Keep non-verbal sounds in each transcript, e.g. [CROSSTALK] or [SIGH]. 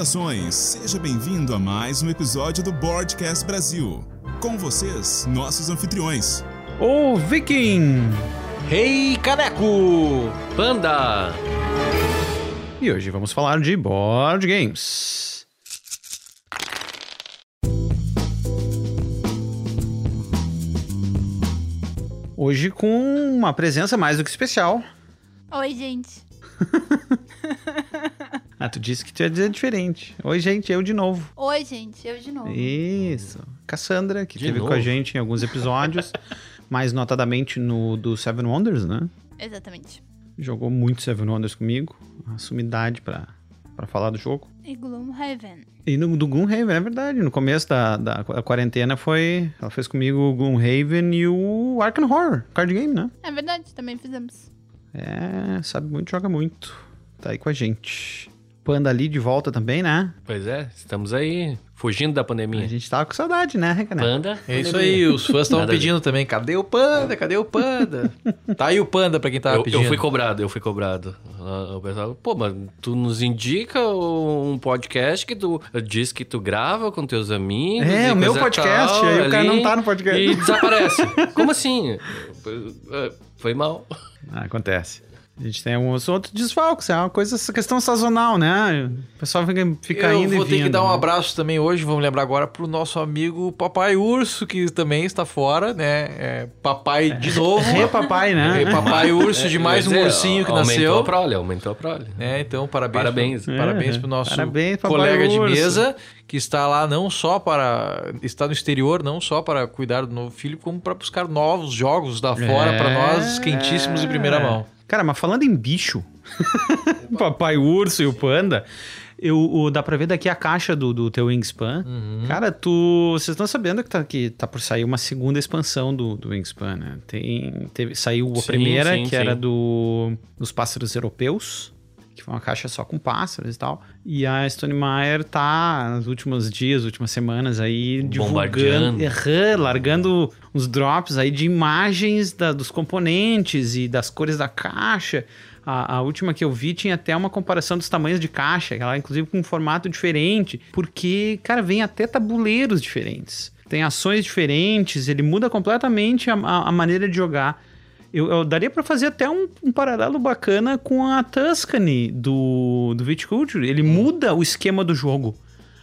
Saudações, seja bem-vindo a mais um episódio do Boardcast Brasil. Com vocês, nossos anfitriões. O Viking! Rei hey, Caneco! Panda! E hoje vamos falar de board games. Hoje com uma presença mais do que especial. Oi, gente. [LAUGHS] ah, tu disse que tu ia dizer diferente. Oi, gente, eu de novo. Oi, gente, eu de novo. Isso. Cassandra, que De teve novo? com a gente em alguns episódios, [LAUGHS] mais notadamente no do Seven Wonders, né? Exatamente. Jogou muito Seven Wonders comigo. Uma sumidade pra, pra falar do jogo. E Gloomhaven. E no, do Gloomhaven, é verdade. No começo da, da quarentena foi. Ela fez comigo o Gloomhaven e o Arkham Horror, card game, né? É verdade, também fizemos. É, sabe muito, joga muito. Tá aí com a gente. Panda ali de volta também, né? Pois é, estamos aí, fugindo da A pandemia. gente tava com saudade, né, Recané? Panda. É isso aí, os fãs estavam a pedindo também. Cadê o panda? Cadê o panda? [LAUGHS] tá aí o panda pra quem tava Eu, pedindo. eu fui cobrado, eu fui cobrado. Ah, O pessoal, pô, mas tu nos indica um podcast que tu diz que tu grava com teus amigos. É, e o meu podcast, tal, aí o cara não tá no podcast. E desaparece. [LAUGHS] Como assim? Foi mal. Ah, acontece. A gente tem alguns outros desfalques, é uma coisa, essa questão sazonal, né? O pessoal fica, fica Eu indo vou e ter que vindo, dar um né? abraço também hoje, vamos lembrar agora, pro nosso amigo Papai Urso, que também está fora, né? É, papai de novo. Rê papai, né? Papai Urso de mais um é, ursinho que Aumentou nasceu. a prole, aumentou a prole. né? Então, parabéns. Parabéns. Pro, parabéns É, pro nosso parabéns, Papai colega de Urso. mesa, que está lá não só para. está no exterior, não só para cuidar do novo filho, como para buscar novos jogos da fora É. para nós, quentíssimos em primeira mão. Cara, mas falando em bicho, o [LAUGHS] papai urso e o panda, eu, o- dá pra ver daqui a caixa do, do teu Wingspan. Uhum. Cara, tu. Vocês estão sabendo que tá, que tá por sair uma segunda expansão do, do Wingspan, né? Tem, teve, saiu a Sim, primeira, sim, que sim. era do, dos pássaros europeus. Que foi uma caixa só com pássaros e tal. E a Stone Meyer tá, nos últimos dias, últimas semanas aí, divulgando, errando, largando uns drops aí de imagens da- dos componentes e das cores da caixa. A, a última que eu vi tinha até uma comparação dos tamanhos de caixa, ela inclusive com um formato diferente, porque, cara, vem até tabuleiros diferentes. Tem ações diferentes, ele muda completamente a, a- a maneira de jogar. Eu, eu daria pra fazer até um, um paralelo bacana com a Tuscany do, do Viticulture. Ele muda o esquema do jogo.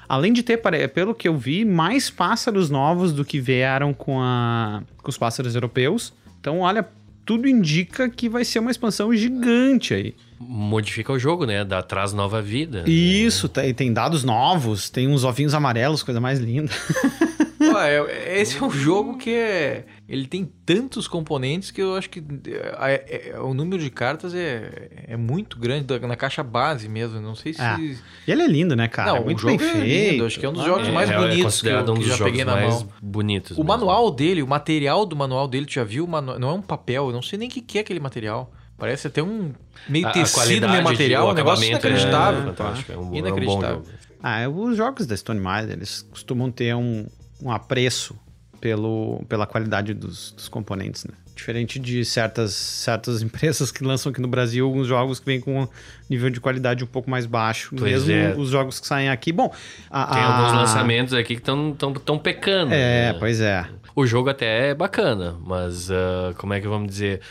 Além de ter, pelo que eu vi, mais pássaros novos do que vieram com, a, com os pássaros europeus. Então, olha, tudo indica que vai ser uma expansão gigante aí. Modifica o jogo, né? Dá, traz nova vida. Isso, tem, tem dados novos, tem uns ovinhos amarelos, coisa mais linda. [LAUGHS] Ó, é- esse é um jogo que é. Ele tem tantos componentes que eu acho que é, é- é- o número de cartas é, é muito grande na caixa base mesmo. Não sei se. Ah, E ele é lindo, né, cara? Não, Muito o jogo bem é feito. lindo, acho que é um dos jogos É, mais é bonitos que eu, um que já jogos peguei na mais mão. bonitos. O mesmo. manual dele, o material do manual dele, tu já viu? Não é um papel, eu não sei nem o que que é aquele material. Parece até um meio A- a tecido, qualidade meio de- material, o um negócio inacreditável. É fantástico, é um, bom- é um bom Inacreditável. jogo. Ah, é, os jogos da Stone Meyer, eles costumam ter um, um apreço pelo, pela qualidade dos, dos componentes, né? Diferente de certas, certas [LAUGHS] empresas que lançam aqui no Brasil alguns jogos que vêm com um nível de qualidade um pouco mais baixo. Pois mesmo é. os jogos que saem aqui. Bom, a- Tem a- alguns lançamentos aqui que estão tão, tão pecando. É, né? pois é. O jogo até é bacana, mas ah, como é que vamos dizer?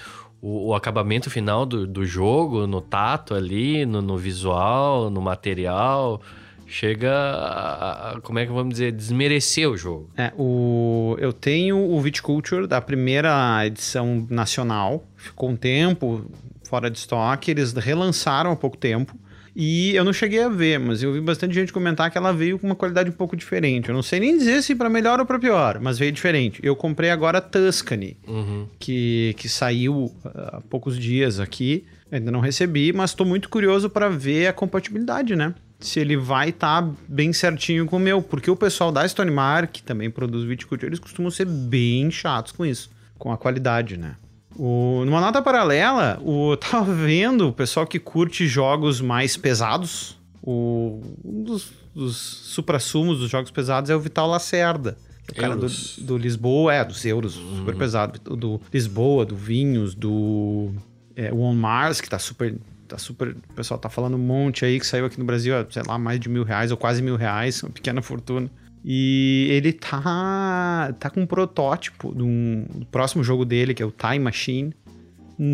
O, o acabamento final do, do jogo, no tato ali, no, no visual, no material, chega a, a- como é que vamos dizer, desmerecer o jogo. É, o, eu tenho o Viticulture da primeira edição nacional. Ficou um tempo fora de estoque. Eles relançaram há pouco tempo. E eu não cheguei a ver, mas eu vi bastante gente comentar que ela veio com uma qualidade um pouco diferente. Eu não sei nem dizer se para melhor ou para pior, mas veio diferente. Eu comprei agora a Tuscany, Uhum. que, que saiu ah, há poucos dias aqui. Ainda não recebi, mas estou muito curioso para ver a compatibilidade, né? Se ele vai estar bem certinho com o meu. Porque o pessoal da Stone Mar, que também produz viticulture, eles costumam ser bem chatos com isso. Com a qualidade, né? O, numa nota paralela, o, [LAUGHS] eu tava vendo o pessoal que curte jogos mais pesados. O, um dos, dos supra-sumos dos jogos pesados é o Vital Lacerda. O cara do, Euros. do Lisboa, é, dos euros, super pesado. Do Lisboa, do Vinhos, do é, One Mars, que tá super tá super. O pessoal tá falando um monte aí que saiu aqui no Brasil, sei lá, mais de mil reais ou quase mil reais, uma pequena fortuna. E ele tá, tá com um protótipo de um, do próximo jogo dele, que é o Time Machine,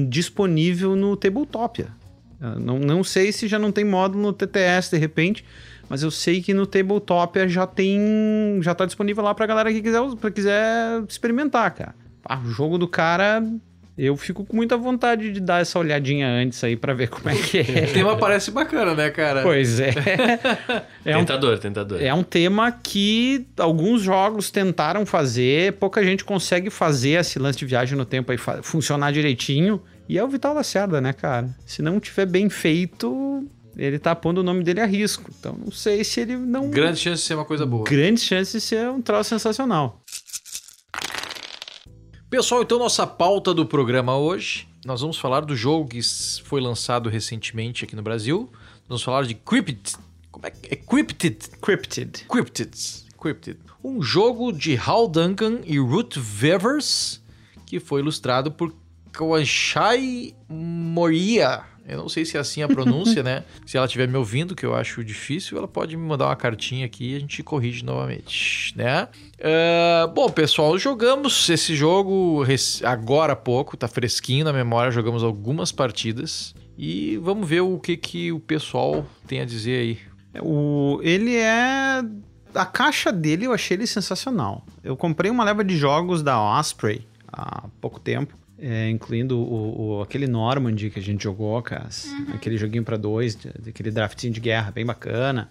disponível no Tabletopia. Não, não sei se já não tem módulo no TTS de repente, mas eu sei que no Tabletopia já tem. já tá disponível lá pra galera que quiser, pra quiser experimentar, cara. Ah, o jogo do cara. Eu fico com muita vontade de dar essa olhadinha antes aí pra ver como é que O é. tema parece bacana, né, cara? pois é. [LAUGHS] É um tentador, tentador. é um tema que alguns jogos tentaram fazer, pouca gente consegue fazer esse lance de viagem no tempo aí funcionar direitinho. E é o Vital Lacerda, né, cara? Se não tiver bem feito, ele tá pondo o nome dele a risco. Então não sei se ele não. Grande chance de ser uma coisa boa. Grandes chances de ser um troço sensacional. Pessoal, então nossa pauta do programa hoje, nós vamos falar do jogo que foi lançado recentemente aqui no Brasil. Vamos falar de Cryptid. Como é que é? Cryptid. Cryptid. Cryptid. Cryptid. Um jogo de Hal Duncan e Ruth Vevers, que foi ilustrado por Kawashai Moria. Eu não sei se é assim a pronúncia, né? [LAUGHS] Se ela estiver me ouvindo, que eu acho difícil, ela pode me mandar uma cartinha aqui e a gente corrige novamente, né? Ah, bom, pessoal, jogamos esse jogo agora há pouco, tá fresquinho na memória, jogamos algumas partidas e vamos ver o que, que o pessoal tem a dizer aí. O, ele é. A caixa dele eu achei ele sensacional. Eu comprei uma leva de jogos da Osprey há pouco tempo, é, incluindo o, o- aquele Normandy que a gente jogou, cara. Aquele joguinho pra dois, aquele draftzinho de guerra bem bacana.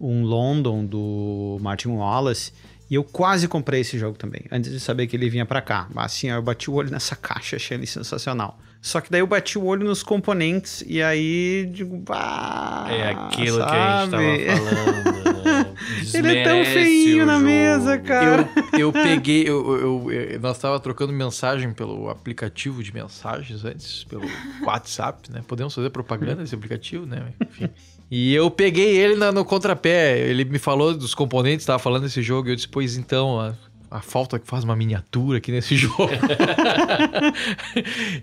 Um London do Martin Wallace. E eu quase comprei esse jogo também, antes de saber que ele vinha pra cá. Mas assim, ó, eu bati o olho nessa caixa, achei ele sensacional. Só que daí eu bati o olho nos componentes e aí digo, bah, É aquilo que a gente sabe? tava falando. né? [LAUGHS] Ele é tão feinho na jogo. mesa, cara. Eu, eu [LAUGHS] peguei, eu, eu- eu- nós tava trocando mensagem pelo aplicativo de mensagens antes, pelo WhatsApp, né? Podemos fazer propaganda desse aplicativo, né? Enfim. E eu peguei ele na- no contrapé. Ele me falou dos componentes, tava falando desse jogo, e eu disse, pois então, a, a falta que faz uma miniatura aqui nesse [LAUGHS] jogo.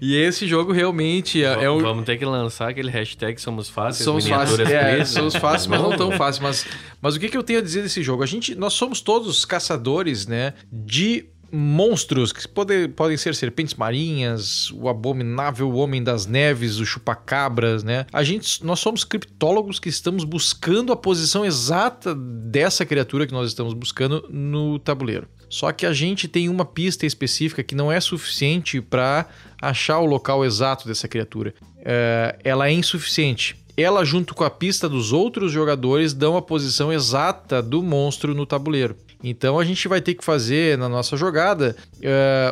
e esse jogo realmente é, é um. Vamos ter que lançar aquele hashtag Somos Fáceis. Somos fáceis, miniaturas é, please. somos fáceis, mas não tão fáceis. Mas, mas o que, que eu tenho a dizer desse jogo? A gente, nós somos todos caçadores, né, de monstros que podem, podem ser serpentes marinhas, o abominável homem das neves, o chupacabras, né? A gente, nós somos criptólogos que estamos buscando a posição exata dessa criatura que nós estamos buscando no tabuleiro. Só que a gente tem uma pista específica que não é suficiente para achar o local exato dessa criatura. É, ela é insuficiente. Ela, junto com a pista dos outros jogadores, dão a posição exata do monstro no tabuleiro. Então a gente vai ter que fazer na nossa jogada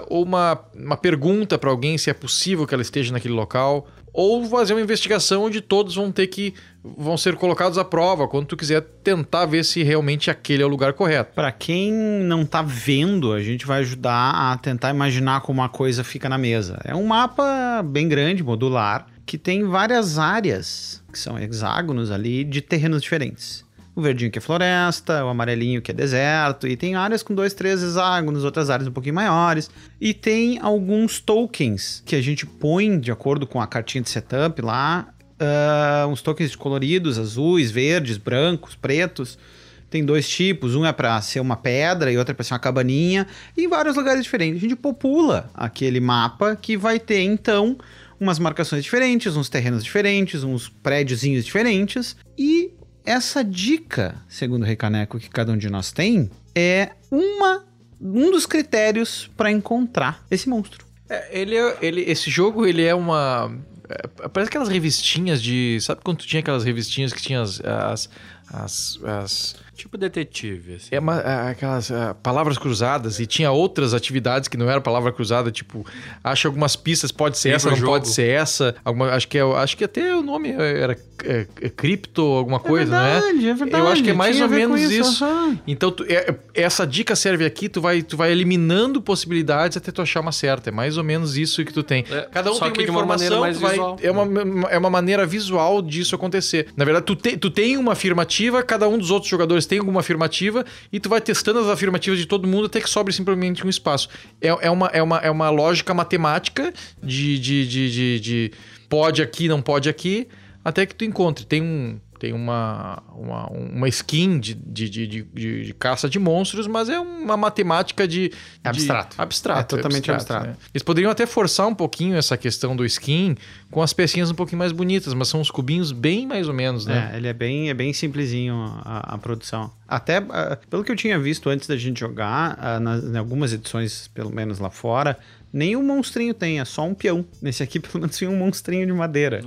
ou uma, uma pergunta para alguém se é possível que ela esteja naquele local, ou fazer uma investigação onde todos vão ter que vão ser colocados à prova quando tu quiser tentar ver se realmente aquele é o lugar correto. Pra quem não tá vendo, a gente vai ajudar a tentar imaginar como a coisa fica na mesa. É um mapa bem grande, modular, que tem várias áreas, que são hexágonos ali, de terrenos diferentes. O verdinho que é floresta, o amarelinho que é deserto, e tem áreas com dois, três hexágonos, outras áreas um pouquinho maiores. E tem alguns tokens que a gente põe de acordo com a cartinha de setup lá, ah, uns tokens coloridos, azuis, verdes, brancos, pretos. Tem dois tipos, um é para ser uma pedra e outro é para ser uma cabaninha, e em vários lugares diferentes. A gente popula aquele mapa que vai ter então umas marcações diferentes, uns terrenos diferentes, uns prédiozinhos diferentes. E essa dica, segundo o Recaneco, que cada um de nós tem, é uma um dos critérios para encontrar esse monstro. É, ele, é- ele, esse jogo, ele é uma. é, parece aquelas revistinhas de. Sabe quando tinha aquelas revistinhas que tinha as. as, as, as- Tipo detetive, assim. é uma- é, aquelas ah, palavras cruzadas e tinha outras atividades que não era palavra cruzada, tipo, acha algumas pistas, pode ser essa, não jogo. pode ser essa. Alguma, acho, que é, acho que até o nome era é, é cripto, alguma coisa, não é? é verdade. Eu acho que é mais ou menos isso. aham. Então, tu- é- essa dica serve aqui, tu vai, tu vai eliminando possibilidades até tu achar uma certa. É mais ou menos isso que tu tem. É, Cada um só tem que uma uma maneira mais vai- visual. É uma, é uma maneira visual disso acontecer. Na verdade, tu, te- tu tem uma afirmativa afirmativa, cada um dos outros jogadores tem alguma afirmativa, e tu vai testando as afirmativas de todo mundo até que sobre simplesmente um espaço. É, é, uma, é, uma, é uma lógica matemática de, de, de, de, de pode aqui, não pode aqui, até que tu encontre. Tem um. Tem uma, uma, uma skin de, de, de, de, de caça de monstros, mas é uma matemática de. de- abstrato. abstrato. É totalmente abstrato. né? Eles poderiam até forçar um pouquinho essa questão do skin com as pecinhas um pouquinho mais bonitas, mas são uns cubinhos bem mais ou menos, né? É, ele é bem, é bem simplesinho a, a produção. Até, ah, pelo que eu tinha visto antes da gente jogar, ah, nas, em algumas edições, pelo menos lá fora, nem o monstrinho tem, é só um peão. Nesse aqui, [LAUGHS] pelo menos, tinha um monstrinho de madeira.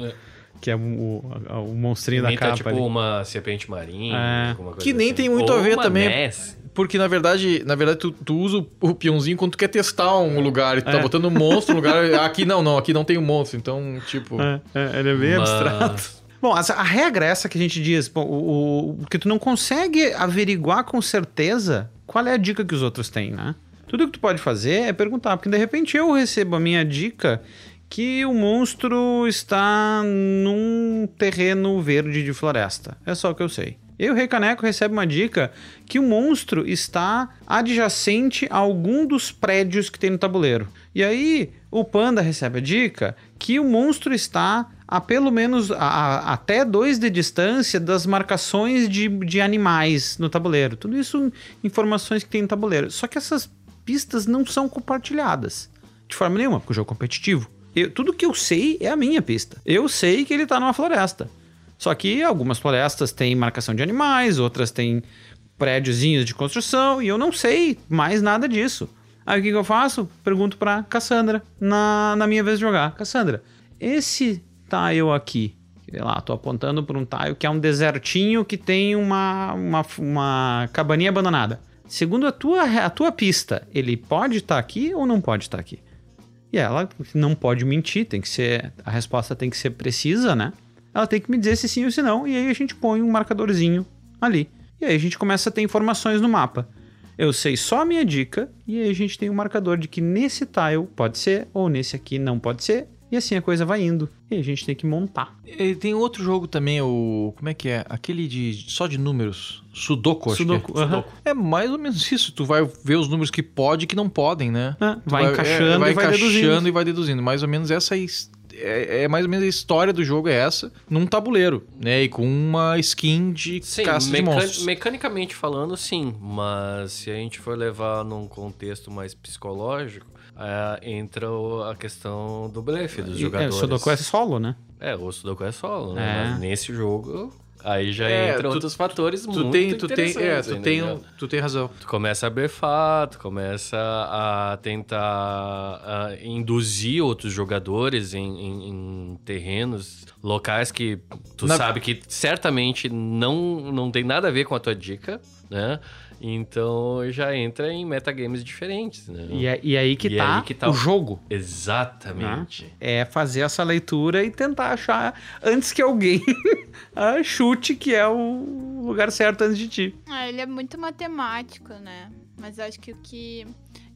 Que é o, o, o monstrinho da capa tipo ali. uma serpente marinha, É. alguma coisa Que nem assim. tem muito Ou a ver uma também. Ness. Porque, na verdade, na verdade tu, tu usa o, o peãozinho quando tu quer testar um lugar e tu tá É. botando um monstro no lugar. [LAUGHS] Aqui não, não, aqui não tem um monstro. Então, tipo. É, é, ele é bem Mas- abstrato. Bom, essa- a regra é essa que a gente diz, bom, o, o- porque tu não consegue averiguar com certeza qual é a dica que os outros têm, né? Tudo que tu pode fazer é perguntar, porque de repente eu recebo a minha dica que o monstro está num terreno verde de floresta. É só o que eu sei. Eu, Rei Caneco, recebe uma dica que o monstro está adjacente a algum dos prédios que tem no tabuleiro. E aí, o Panda recebe a dica que o monstro está a pelo menos a- a- até dois de distância das marcações de, de animais no tabuleiro. Tudo isso informações que tem no tabuleiro. Só que essas pistas não são compartilhadas de forma nenhuma, porque o jogo é competitivo. Eu- tudo que eu sei é a minha pista. Eu sei que ele tá numa floresta. Só que algumas florestas têm marcação de animais, outras têm prédiozinhos de construção, e eu não sei mais nada disso. Aí o que, que eu faço? Pergunto pra Cassandra na, na minha vez de jogar. Cassandra, esse tile aqui, sei lá, tô apontando para um tile que é um desertinho que tem uma, uma, uma cabaninha abandonada. Segundo a tua, a tua pista, ele pode estar aqui ou não pode estar aqui? E ela não pode mentir, tem que ser. A resposta tem que ser precisa, né? Ela tem que me dizer se sim ou se não, e aí a gente põe um marcadorzinho ali. E aí a gente começa a ter informações no mapa. Eu sei só a minha dica, e aí a gente tem um marcador de que nesse tile pode ser, ou nesse aqui não pode ser, e assim a coisa vai indo. E a gente tem que montar. E tem outro jogo também, o. Como é que é? Aquele de. só de números. Sudoku, acho Sudoku, que é. aham. É mais ou menos isso. Tu vai ver os números que pode e que não podem, né? Ah, Tu vai encaixando é, e vai encaixando deduzindo. e vai deduzindo. Mais ou menos essa his- é, é mais ou menos a história do jogo é essa, num tabuleiro, né? E com uma skin de Sim, caça de monstros. mecanicamente falando, sim. Mas se a gente for levar num contexto mais psicológico, é, entra a questão do blefe dos E, é, jogadores. o Sudoku é solo, né? É, o Sudoku é solo, né? É. Mas nesse jogo, aí já É, entram tu- outros fatores Tu muito tem, tu tem, é, interessantes, tu tem, entendeu? tu tem razão. Tu começa a blefar, tu começa a tentar a induzir outros jogadores em, em- em terrenos, locais que tu Na- sabe que certamente não, não tem nada a ver com a tua dica, né? Então já entra em metagames diferentes, né? E, é- e aí que E tá aí que tá o o- jogo. Exatamente. É fazer essa leitura e tentar achar antes que alguém [LAUGHS] ah, chute que é o lugar certo antes de ti. Ah, ele é muito matemático, né? Mas eu acho que o que.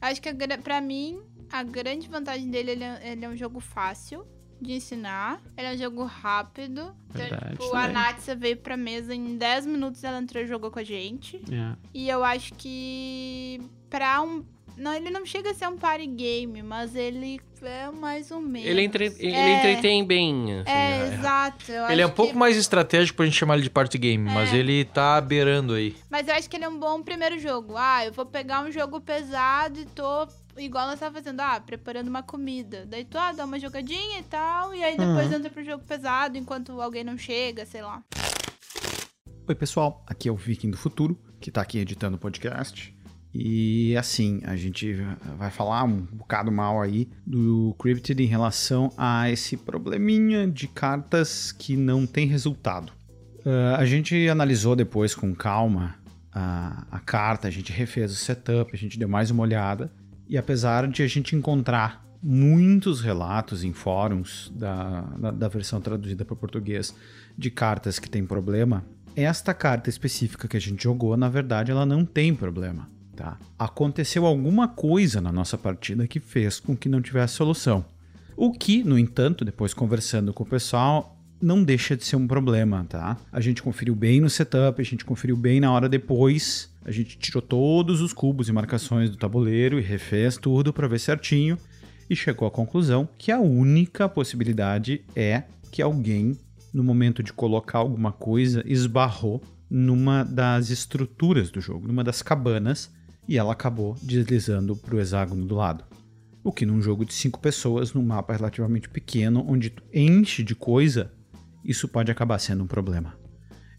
Eu acho que a gra- pra mim, a grande vantagem dele ele é, ele é um jogo fácil de ensinar. Ele é um jogo rápido. Então, Verdade, tipo, a. Natsa veio pra mesa em 10 minutos, ela entrou e jogou com a gente. É. E eu acho que pra um. Não, ele não chega a ser um party game, mas ele é mais ou menos. Ele, entre, ele É. entretém bem. assim, É, né? exato. eu Ele é um pouco que- mais estratégico pra gente chamar ele de party game, mas É. ele tá beirando aí. Mas eu acho que ele é um bom primeiro jogo. Ah, eu vou pegar um jogo pesado e tô. Igual nós tava fazendo, ah, preparando uma comida. Daí tu, ah, dá uma jogadinha e tal. E aí depois Uhum. entra pro jogo pesado enquanto alguém não chega, sei lá. Oi, pessoal. Aqui é o Viking do Futuro, que tá aqui editando o podcast. E assim, a gente vai falar um bocado mal aí do Cryptid em relação a esse probleminha de cartas que não tem resultado. Ah, a gente analisou depois com calma a, a carta, a gente refez o setup, a gente deu mais uma olhada. E apesar de a gente encontrar muitos relatos em fóruns da, da, da versão traduzida para português de cartas que tem problema, esta carta específica que a gente jogou, na verdade, ela não tem problema. Tá? Aconteceu alguma coisa na nossa partida que fez com que não tivesse solução. O que, no entanto, depois conversando com o pessoal, não deixa de ser um problema, tá? A gente conferiu bem no setup, a gente conferiu bem na hora depois, a gente tirou todos os cubos e marcações do tabuleiro e refez tudo para ver certinho e chegou à conclusão que a única possibilidade é que alguém, no momento de colocar alguma coisa, esbarrou numa das estruturas do jogo, numa das cabanas, e ela acabou deslizando para o hexágono do lado. O que num jogo de cinco pessoas, num mapa relativamente pequeno, onde tu enche de coisa, isso pode acabar sendo um problema.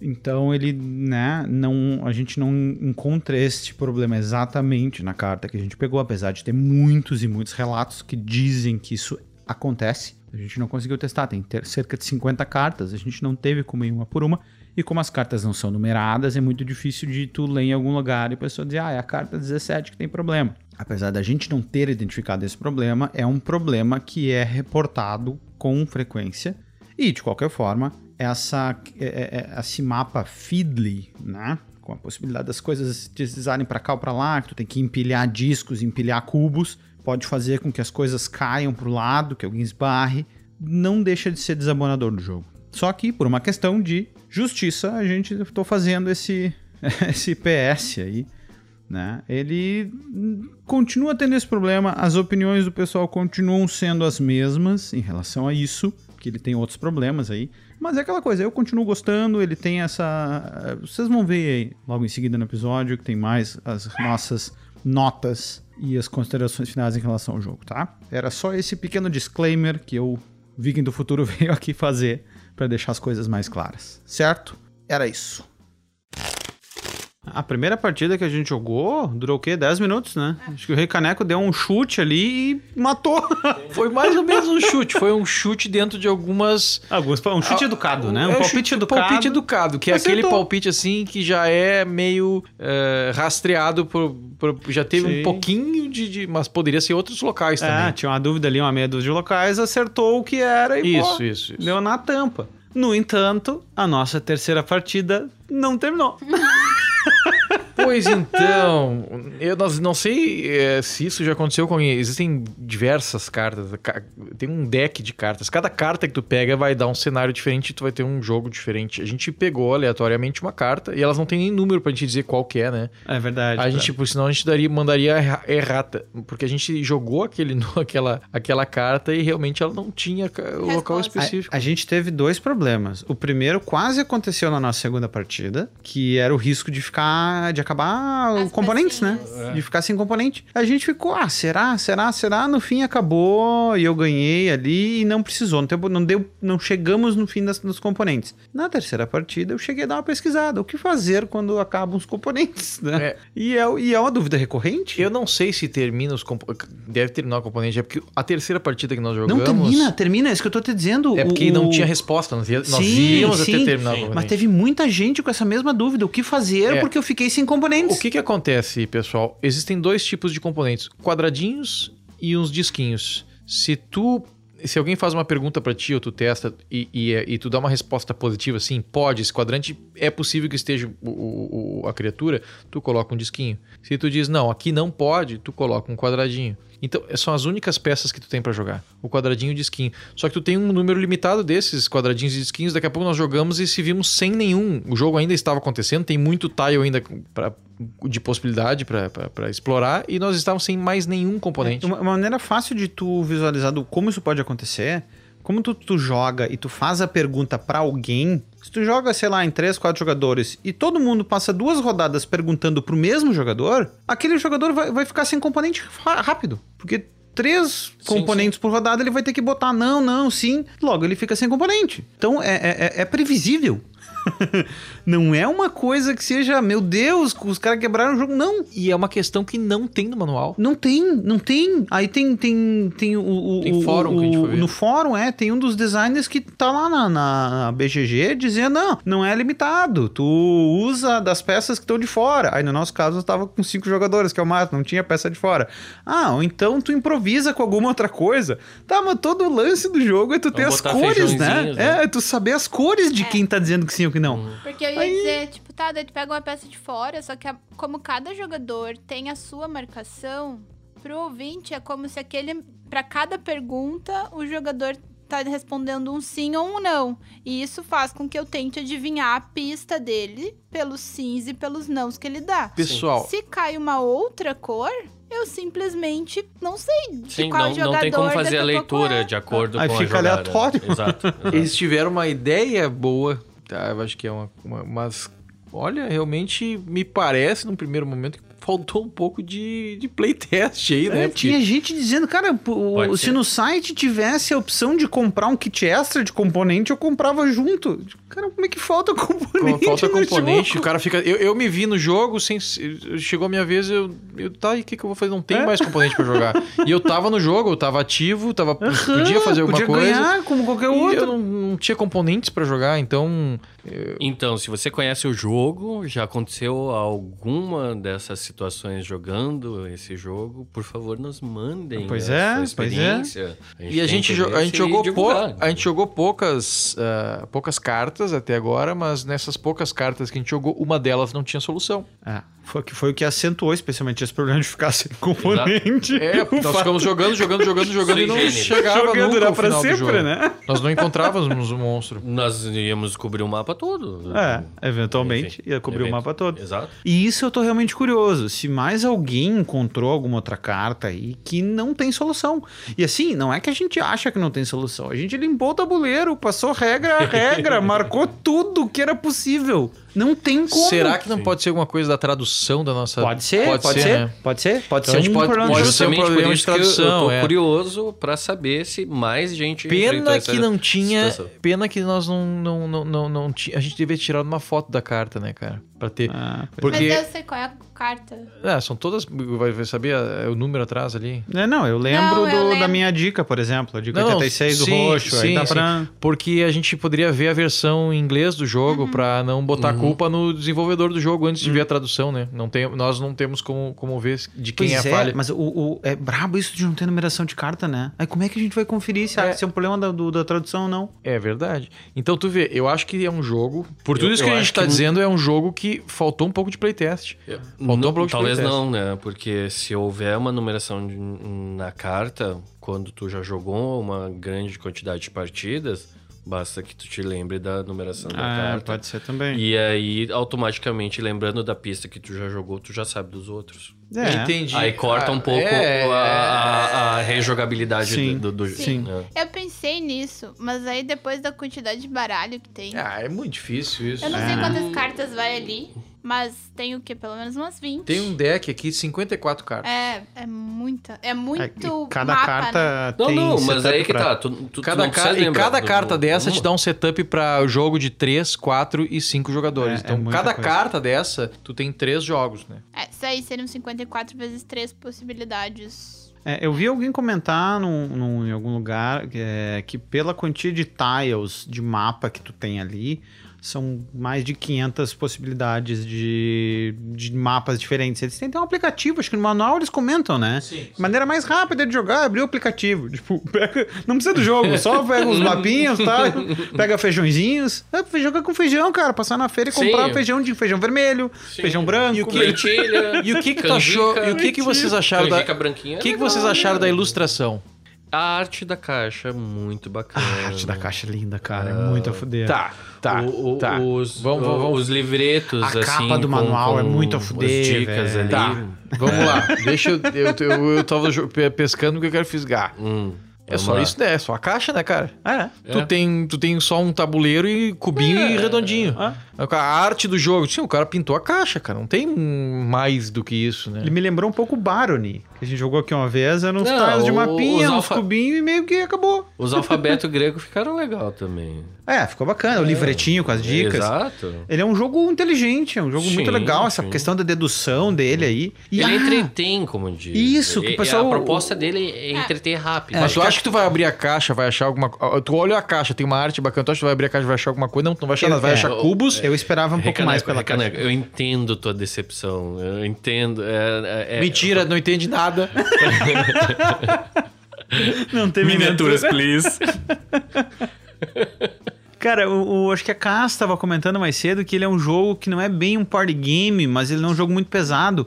Então ele, né, não, a gente não encontra este problema exatamente na carta que a gente pegou, apesar de ter muitos e muitos relatos que dizem que isso acontece. A gente não conseguiu testar, tem cerca de 50 cartas, a gente não teve como ir uma por uma, e como as cartas não são numeradas, é muito difícil de tu ler em algum lugar e a pessoa dizer, ah, é a carta 17 que tem problema. Apesar da gente não ter identificado esse problema, é um problema que é reportado com frequência, e de qualquer forma, essa, é, é, é, esse mapa Feedly, né? Com a possibilidade das coisas deslizarem para cá ou para lá, que tu tem que empilhar discos, empilhar cubos, pode fazer com que as coisas caiam para o lado, que alguém esbarre, não deixa de ser desabonador do jogo. Só que por uma questão de justiça, a gente estou fazendo esse [LAUGHS] esse PS aí, né? Ele continua tendo esse problema, as opiniões do pessoal continuam sendo as mesmas em relação a isso, que ele tem outros problemas aí. Mas é aquela coisa, eu continuo gostando, ele tem essa. Vocês vão ver aí logo em seguida no episódio que tem mais as nossas notas e as considerações finais em relação ao jogo, tá? Era só esse pequeno disclaimer que eu, Viking do Futuro, [LAUGHS] veio aqui fazer para deixar as coisas mais claras, certo? Era isso. A primeira partida que a gente jogou durou o quê? 10 minutos, né? Acho que o Rei Caneco deu um chute ali e matou. [LAUGHS] Foi mais ou menos um chute. Foi um chute dentro de algumas. Alguns, um chute educado, né? Um É, palpite chute- educado. Palpite educado, que é Acertou. aquele palpite assim que já é meio é, rastreado por, por- Já teve Sim. um pouquinho de, de- Mas poderia ser outros locais É, também. tinha uma dúvida ali, uma meia dúzia de locais, acertou o que era e Isso, pô, isso, isso. deu na tampa. No entanto, a nossa terceira partida não terminou. [LAUGHS] Pois então, eu não, não sei é, se isso já aconteceu com alguém. Existem diversas cartas, ca- tem um deck de cartas. Cada carta que tu pega vai dar um cenário diferente e tu vai ter um jogo diferente. A gente pegou aleatoriamente uma carta e elas não tem nem número pra gente dizer qual que é, né? É verdade. A gente, por senão a gente daria, mandaria erra- errata, porque a gente jogou aquele, [LAUGHS] aquela, aquela carta e realmente ela não tinha o local específico. A, a gente teve dois problemas. O primeiro quase aconteceu na nossa segunda partida, que era o risco de ficar. de acabar As os componentes, né? pecinhas. De ficar sem componente. A gente ficou, ah, será? Será? Será? No fim acabou e eu ganhei ali e não precisou. Não, deu, não, deu, não chegamos no fim das, dos componentes. Na terceira partida eu cheguei a dar uma pesquisada. O que fazer quando acabam os componentes, né? É. E, é, e é uma dúvida recorrente. Eu não sei se termina os compo- Deve terminar o componente, é porque a terceira partida que nós jogamos. Não termina, termina, é isso que eu tô te dizendo. É porque O- não o- tinha resposta, nós, ia- nós Sim, íamos sim. até terminar o Sim. componente. Mas teve muita gente com essa mesma dúvida. O que fazer É. porque eu fiquei sem componentes? O que que acontece, pessoal? Existem dois tipos de componentes: quadradinhos e uns disquinhos. Se tu. Se alguém faz uma pergunta pra ti ou tu testa e, e, e tu dá uma resposta positiva, sim, pode, esse quadrante é possível que esteja o- o- a criatura, tu coloca um disquinho. Se tu diz não, aqui não pode, tu coloca um quadradinho. Então, são as únicas peças que tu tem pra jogar. O quadradinho e o disquinho. Só que tu tem um número limitado desses quadradinhos e disquinhos. Daqui a pouco nós jogamos e se vimos sem nenhum. O jogo ainda estava acontecendo, tem muito tile ainda pra, de possibilidade pra explorar. E nós estávamos sem mais nenhum componente. Uma, uma maneira fácil de tu visualizar do como isso pode acontecer, como tu, tu joga e tu faz a pergunta pra alguém, se tu joga, sei lá, em três, quatro jogadores e todo mundo passa duas rodadas perguntando pro mesmo jogador, aquele jogador vai, vai ficar sem componente rápido. Porque três componentes por rodada ele vai ter que botar não, não, sim. Logo ele fica sem componente. Então é, é, é- é previsível. [LAUGHS] não é uma coisa que seja, meu Deus, os caras quebraram o jogo. Não, E é uma questão que não tem no manual. não tem, não tem. Aí tem tem tem o, o- Tem o- fórum o- que a gente foi ver. no fórum é, tem um dos designers que tá lá na, na BGG dizendo não, não é limitado. Tu usa das peças que estão de fora. Aí no nosso caso eu tava com cinco jogadores, que é o máximo, não tinha peça de fora. Ah, ou então tu improvisa com alguma outra coisa. Tá, mas todo o lance do jogo é tu ter Vamos as cores, né? né? É, tu saber as cores de quem tá dizendo que sim ou que não. Porque eu ia Aí- dizer, tipo, tá, daí tu pega uma peça de fora, só que a- como cada jogador tem a sua marcação, pro ouvinte é como se aquele. Pra cada pergunta, o jogador tá respondendo um sim ou um não. E isso faz com que eu tente adivinhar a pista dele pelos sims e pelos nãos que ele dá. Pessoal, Se cai uma outra cor, eu simplesmente não sei de Sim, qual não, jogador não tem como fazer a leitura é. de acordo Aí com fica a jogada. aleatório. Exato. [LAUGHS] exato. eles tiveram uma ideia boa, tá? Eu acho que é uma, uma- Mas, olha, realmente me parece, num primeiro momento, que faltou um pouco de, de playtest aí, né? É, Porque- tinha gente dizendo, cara, se no site tivesse a opção de comprar um kit extra de componente, eu comprava junto. Cara, como é que falta [LAUGHS] componente? Com- Falta componente, jogo? o cara fica. Eu, eu me vi no jogo sem. Chegou a minha vez, eu. eu tá, e o que, que eu vou fazer? Não tem É. mais componente pra jogar. E eu tava no jogo, eu tava ativo, tava, podia fazer alguma Podia coisa. ganhar como qualquer E outro. eu não, não tinha componentes pra jogar, então. Então, se você conhece o jogo, já aconteceu alguma dessas situações jogando esse jogo, por favor, nos mandem Pois a é, sua pois é. experiência. E a gente, jo- a gente em jogou, divulgar. a gente jogou poucas, ah, poucas cartas até agora, mas nessas poucas cartas que a gente jogou, uma delas não tinha solução. É, foi, que- foi o que acentuou especialmente esse problema de ficar sem componente. É, [LAUGHS] O nós fato- ficamos jogando, jogando, jogando, [LAUGHS] jogando e não generis. chegava jogando nunca ao final do sempre, jogo. né? Nós não encontrávamos o monstro. Nós íamos cobrir o mapa todo. É, eventualmente Enfim, ia cobrir o evento. mapa todo. Exato. E isso eu tô realmente curioso. Se mais alguém encontrou alguma outra carta aí que não tem solução. E assim, não é que a gente acha que não tem solução. A gente limpou o tabuleiro, passou regra a regra, [LAUGHS] marcou tudo que era possível. Não tem como. Será que não pode ser alguma coisa da tradução da nossa. Pode ser, pode, ser, né? pode ser, pode Então ser um pode- problema pode de- ser um problema de que eu- tradução, tô é. curioso pra saber se mais gente Pena essa que não tinha. situação. Pena que nós não. não, não, não, não a gente devia tirar uma foto da carta, né, cara? Pra ter. Ah, Porque. Mas eu sei qual é a carta. Ah, são todas. Vai, vai saber ah, o número atrás ali? É, não, eu lembro, Não, eu do- da minha dica, por exemplo. A dica Não, 86 do sim, roxo. aí sim, dá sim. pra. Porque a gente poderia ver a versão em inglês do jogo pra não botar a culpa no desenvolvedor do jogo antes de ver a tradução, né? Não tem, nós não temos como, como ver de quem Pois é a é, falha. mas o, o- é brabo isso de não ter numeração de carta, né? Aí como é que a gente vai conferir se, É. se é um problema da, do- da tradução ou não? É verdade. Então tu vê, eu acho que é um jogo. Por tudo Eu- isso que a gente tá que- dizendo, é um jogo que faltou um pouco de playtest. Faltou Não, um bloco de talvez playtest. não, né? Porque se houver uma numeração de- na carta, quando tu já jogou uma grande quantidade de partidas, basta que tu te lembre da numeração da Ah, carta. pode ser também. E aí, automaticamente, lembrando da pista que tu já jogou, tu já sabe dos outros. É. Entendi. Aí corta um Ah, pouco é, a, a- a rejogabilidade Sim, do, do sim. né? Eu pensei nisso, mas aí depois da quantidade de baralho que tem. Ah, é muito difícil isso. Eu não É. sei quantas cartas vai ali, mas tem o que? Pelo menos umas 20. Tem um deck aqui de 54 cartas. É, é muita. É É, muito. e cada mapa, carta né? Não, tem não, mas setup aí que pra- tá. Tu, tu, tu Cada não ca- precisa E cada do- carta do- dessa uma. te dá um setup pra o jogo de 3, 4 e 5 jogadores. É, é então, muita cada coisa. carta dessa, tu tem três jogos, né? É, isso aí seriam 54 vezes 3 possibilidades. É, eu vi alguém comentar num, num- em algum lugar que, é, que pela quantia de tiles de mapa que tu tem ali, são mais de 500 possibilidades de, de mapas diferentes. Eles têm até um aplicativo, acho que no manual eles comentam, né? Sim. Maneira mais rápida de jogar é abrir o aplicativo. Tipo, [LAUGHS] pega, não precisa do jogo, só pega os [LAUGHS] mapinhas, tá? Pega feijõezinhos. É, jogar com feijão, cara. Passar na feira e Sim. comprar feijão de feijão vermelho, Sim. feijão branco. E o que- Lentilha, E o que que tu achou? E o que que vocês acharam da branquinha. O que, que vocês acharam da ilustração? A arte da caixa é muito bacana. A arte da caixa é linda, cara. É muito a fuder. Tá, tá, O- o- tá. Os, Vamos, vamos, vamos. os livretos, A assim, capa do com- manual é com muito a as fuder, dicas velho. ali. Tá, vamos lá. Deixa eu. Eu, eu, eu tava pescando porque eu quero fisgar. Hum, É só lá. isso, né? É só a caixa, né, cara? É. Tu, É. tem, tu tem só um tabuleiro e cubinho e redondinho. É. A arte do jogo. Sim, o cara pintou a caixa, cara. Não tem mais do que isso, né? Ele me lembrou um pouco o Barony, que a gente jogou aqui uma vez, eram uns tiles de mapinha, os uns alfa- cubinhos e meio que acabou. Os alfabetos [LAUGHS] gregos ficaram legal também. É, ficou bacana. O livretinho com as dicas. Exato. Ele é um jogo inteligente, é um jogo Sim, muito legal, essa sim. questão da dedução dele aí. E, Ele ah, entretém, como diz. Isso, que o E- pessoal- A proposta dele é entreter rápido. Mas tu acha que tu vai abrir a caixa, vai achar alguma coisa. Tu olha a caixa, tem uma arte bacana, tu acha que tu vai abrir a caixa e vai achar alguma coisa? Não, tu não vai achar Eu- nada, vai é, achar eu- cubos. Eu esperava um pouco Recaneco, mais pela Recaneco, caixa. Eu entendo tua decepção. Eu entendo. é- é- é- Mentira, não entende nada. [LAUGHS] Não teve Miniaturas, please. [LAUGHS] Cara, o, o- acho que a Cass estava comentando mais cedo que ele é um jogo que não é bem um party game, mas ele é um jogo muito pesado.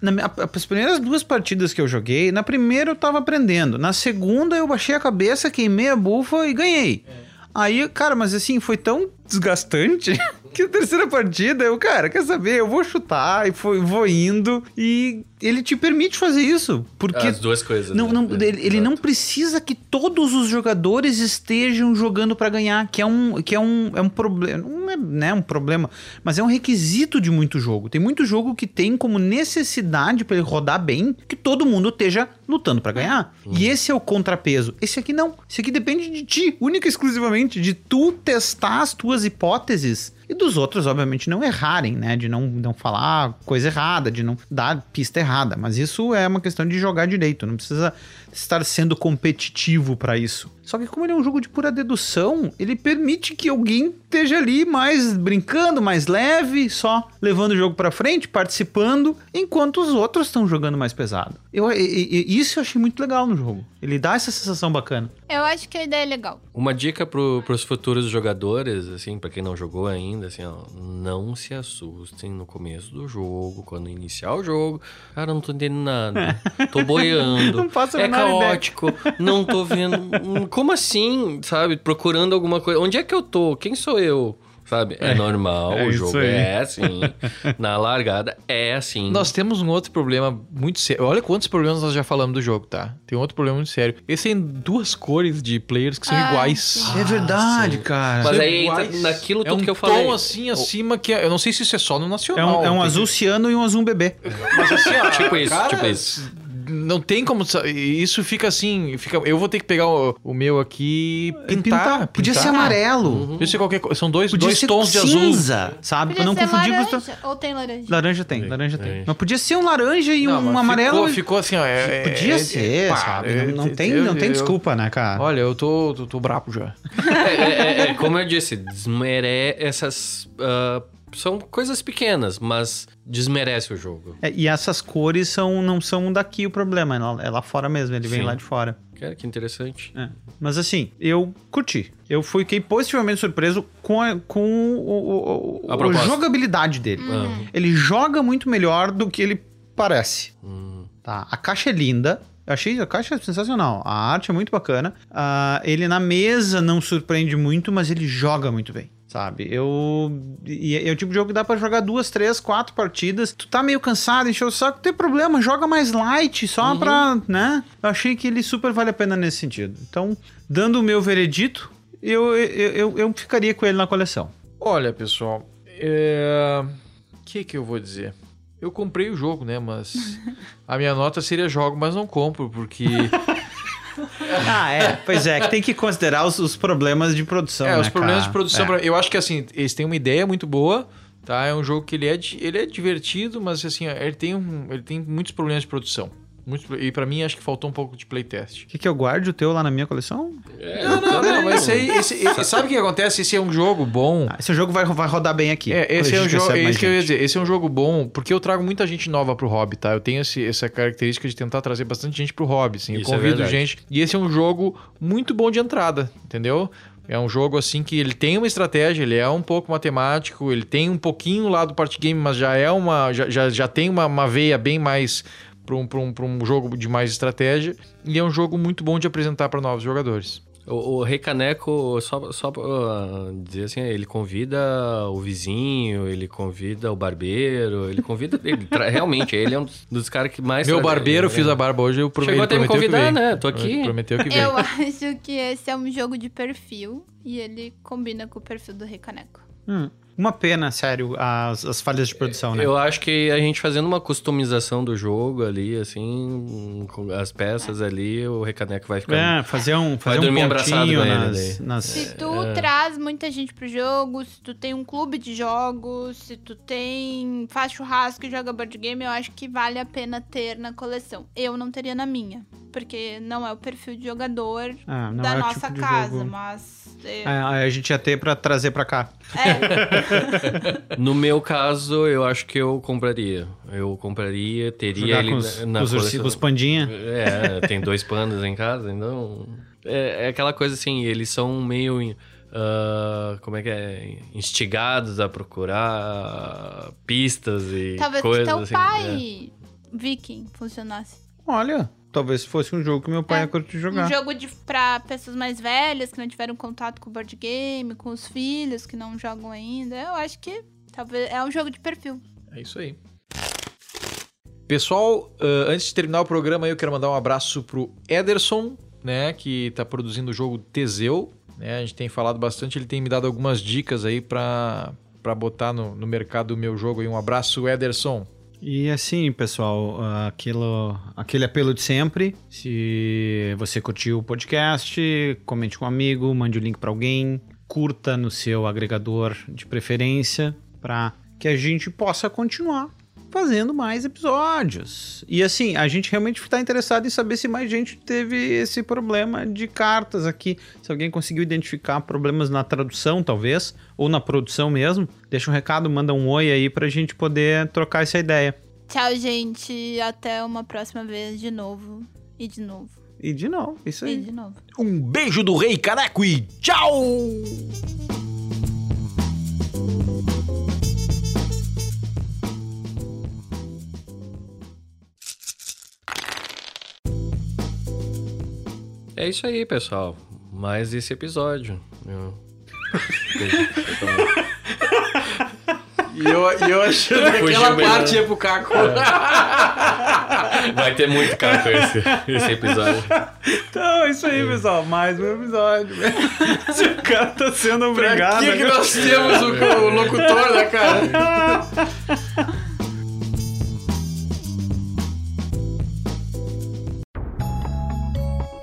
Na, minha- as primeiras duas partidas que eu joguei, na primeira eu tava aprendendo. Na segunda eu baixei a cabeça, queimei a bufa e ganhei. Aí, cara, mas assim, foi tão desgastante [LAUGHS] que a terceira partida eu, cara, quer saber? Eu vou chutar e foi- vou indo. E ele te permite fazer isso. Porque As duas coisas. não, né? não, ele, ele não precisa que todos os jogadores estejam jogando pra ganhar, que é um, que é um, é um problema, não é né, um problema, mas é um requisito de muito jogo. Tem muito jogo que tem como necessidade pra ele rodar bem que todo mundo esteja lutando pra ganhar. E esse é o contrapeso. Esse aqui não. Esse aqui depende de ti, única e exclusivamente de tu testar as tuas hipóteses e dos outros, obviamente, não errarem, né? De não, não falar coisa errada, de não dar pista errada. Mas isso é uma questão de jogar direito. Não precisa estar sendo competitivo pra isso. Só que como ele é um jogo de pura dedução, ele permite que alguém esteja ali mais brincando, mais leve, só levando o jogo pra frente, participando, enquanto os outros estão jogando mais pesado. Eu, e- e- isso eu achei muito legal no jogo. Ele dá essa sensação bacana. Eu acho que a ideia é legal. Uma dica pro, pros futuros jogadores, assim, pra quem não jogou ainda, assim, ó, não se assustem no começo do jogo, quando iniciar o jogo. Cara, não tô entendendo nada. [LAUGHS] Tô boiando. Não faço a É ideia. Caótico. Não tô vendo. Hum, Como assim? Sabe? Procurando alguma coisa. Onde é que eu tô? Quem sou eu? Sabe? É, normal, é o jogo aí. é assim. Na largada é assim. Nós temos um outro problema muito sério. Olha quantos problemas nós já falamos do jogo, tá? Tem outro problema muito sério. Esse tem duas cores de players que são Ah, iguais. sim. É verdade, cara. Mas São aí entra naquilo é tudo um que eu falei. tom assim acima que é- eu não sei se isso é só no É nacional. um, é um azul ciano e um azul bebê. Mas assim, ó, [LAUGHS] Tipo isso, cara, tipo isso. Não tem como. Isso fica assim. Fica, eu vou ter que pegar o, o meu aqui e pintar. Podia pintar. ser amarelo. Podia ser qualquer coisa. São dois, Podia dois ser tons de azul. cinza, sabe? Podia Pra não confundir com os... laranja. Ou tem laranja? Laranja tem, laranja tem. tem. Mas podia ser um laranja e Não, um amarelo. Ficou, ficou assim, ó. é- Podia é- ser, pá, sabe? é- Não, não tem, eu- não tem eu- desculpa, né, cara? Olha, eu tô, tô, tô brabo já. [LAUGHS] É, é, é, como eu disse, desmerece essas. ah, são coisas pequenas, mas desmerece o jogo. É, e essas cores são, não são daqui o problema, é lá, é fora mesmo, ele vem Sim. lá de fora. Cara, que interessante. É. Mas assim, eu curti. Eu fiquei positivamente surpreso com a, com o, o- A a jogabilidade dele. Ah, Ele joga muito melhor do que ele parece. hum, Tá, a caixa é linda. Eu achei a caixa sensacional. A arte é muito bacana. Ah, ele na mesa não surpreende muito, mas ele joga muito bem. Sabe? Eu. E é o tipo de jogo que dá pra jogar duas, três, quatro partidas. Tu tá meio cansado, encheu o saco, não tem problema, joga mais light, só pra. né? Eu achei que ele super vale a pena nesse sentido. Então, dando o meu veredito, eu, eu, eu, eu ficaria com ele na coleção. Olha, pessoal, é... o que que eu vou dizer? Eu comprei o jogo, né? Mas [LAUGHS] a minha nota seria jogo, mas não compro, porque [LAUGHS] [LAUGHS] Ah, é. Pois é, que tem que considerar os, os problemas de produção. é, né, os problemas cara? de produção. É. Eu acho que assim, eles têm uma ideia muito boa, tá? É um jogo que ele é, ele é divertido, mas assim, ele tem, um, ele tem muitos problemas de produção. Muitos, pro- e pra mim acho que faltou um pouco de playtest. Quer que eu guarde o teu lá na minha coleção? Não, não, não, mas esse aí, esse, sabe o que acontece? Esse é um jogo bom. Ah, esse jogo vai, vai rodar bem aqui. É, esse é um jogo, é isso que eu ia dizer. Esse é um jogo bom, porque eu trago muita gente nova pro hobby, tá? Eu tenho esse- essa característica de tentar trazer bastante gente pro hobby, assim. Eu Isso é convido verdade. gente. E esse é um jogo muito bom de entrada, entendeu? É um jogo assim que ele tem uma estratégia, ele é um pouco matemático, ele tem um pouquinho lá do party game, mas já é uma. já, já, já tem uma, uma veia bem mais para um, pra um, pra um jogo de mais estratégia. E é um jogo muito bom de apresentar para novos jogadores. O, o Rei Caneco, só, só pra uh, dizer assim, ele convida o vizinho, ele convida o barbeiro, ele convida. [LAUGHS] ele tra- realmente, ele é um dos, caras que mais. Meu barbeiro, ele- fiz a barba hoje, eu pro- Chegou até me prometeu que convidar, vem. né? Tô aqui. Prometeu que vem. Eu [LAUGHS] acho que esse é um jogo de perfil e ele combina com o perfil do Recaneco. Hum, uma pena, sério, as, as falhas de produção, né? Eu acho que a gente fazendo uma customização do jogo ali, assim, com as peças ali, o Recaneco vai ficar. É, fazer um, fazer um dormir abraçado nas, nas- Se tu traz muita gente pro jogo, se tu tem um clube de jogos, se tu tem faz churrasco e joga board game, eu acho que vale a pena ter na coleção. Eu não teria na minha, porque não é o perfil de jogador Ah, da é nossa tipo casa, jogo- mas é, É, a gente ia ter pra trazer pra cá. é, [LAUGHS] No meu caso, eu acho que eu compraria. Eu compraria, teria Jogar ele com os, na com os, coleção. os pandinha. É, tem dois pandas em casa, então. É, é aquela coisa assim, eles são meio. ah, como é que é? Instigados a procurar pistas e talvez coisas teu assim. pai Viking funcionasse. Olha, talvez fosse um jogo que meu pai É, ia curtir Um jogar. jogo de, pra pessoas mais velhas que não tiveram contato com o board game, com os filhos que não jogam ainda. Eu acho que talvez é um jogo de perfil. É isso aí. Pessoal, ah, antes de terminar o programa, eu quero mandar um abraço pro Ederson, né, que tá produzindo o jogo Teseu. Né, a gente tem falado bastante, ele tem me dado algumas dicas aí pra, pra botar no, no mercado o meu jogo. aí. Um abraço, Ederson. E assim, pessoal, aquilo, aquele apelo de sempre. Se você curtiu o podcast, comente com um amigo, mande o link para alguém, curta no seu agregador de preferência, para que a gente possa continuar fazendo mais episódios. E assim, a gente realmente está interessado em saber se mais gente teve esse problema de cartas aqui. Se alguém conseguiu identificar problemas na tradução, talvez, ou na produção mesmo, deixa um recado, manda um oi aí pra gente poder trocar essa ideia. Tchau, gente. Até uma próxima vez de novo. E de novo. E de novo, isso E aí. de novo. Um beijo do Rei Caneco e tchau! É isso aí, pessoal. Mais esse episódio. Eu- [LAUGHS] E eu, eu achando que aquela parte ia pro Caco. [LAUGHS] Vai ter muito caco esse, esse episódio. Então, é isso aí, pessoal. Mais um episódio. [LAUGHS] Se o cara tá sendo Pra obrigado. que, que né? nós temos o, o locutor, né, cara?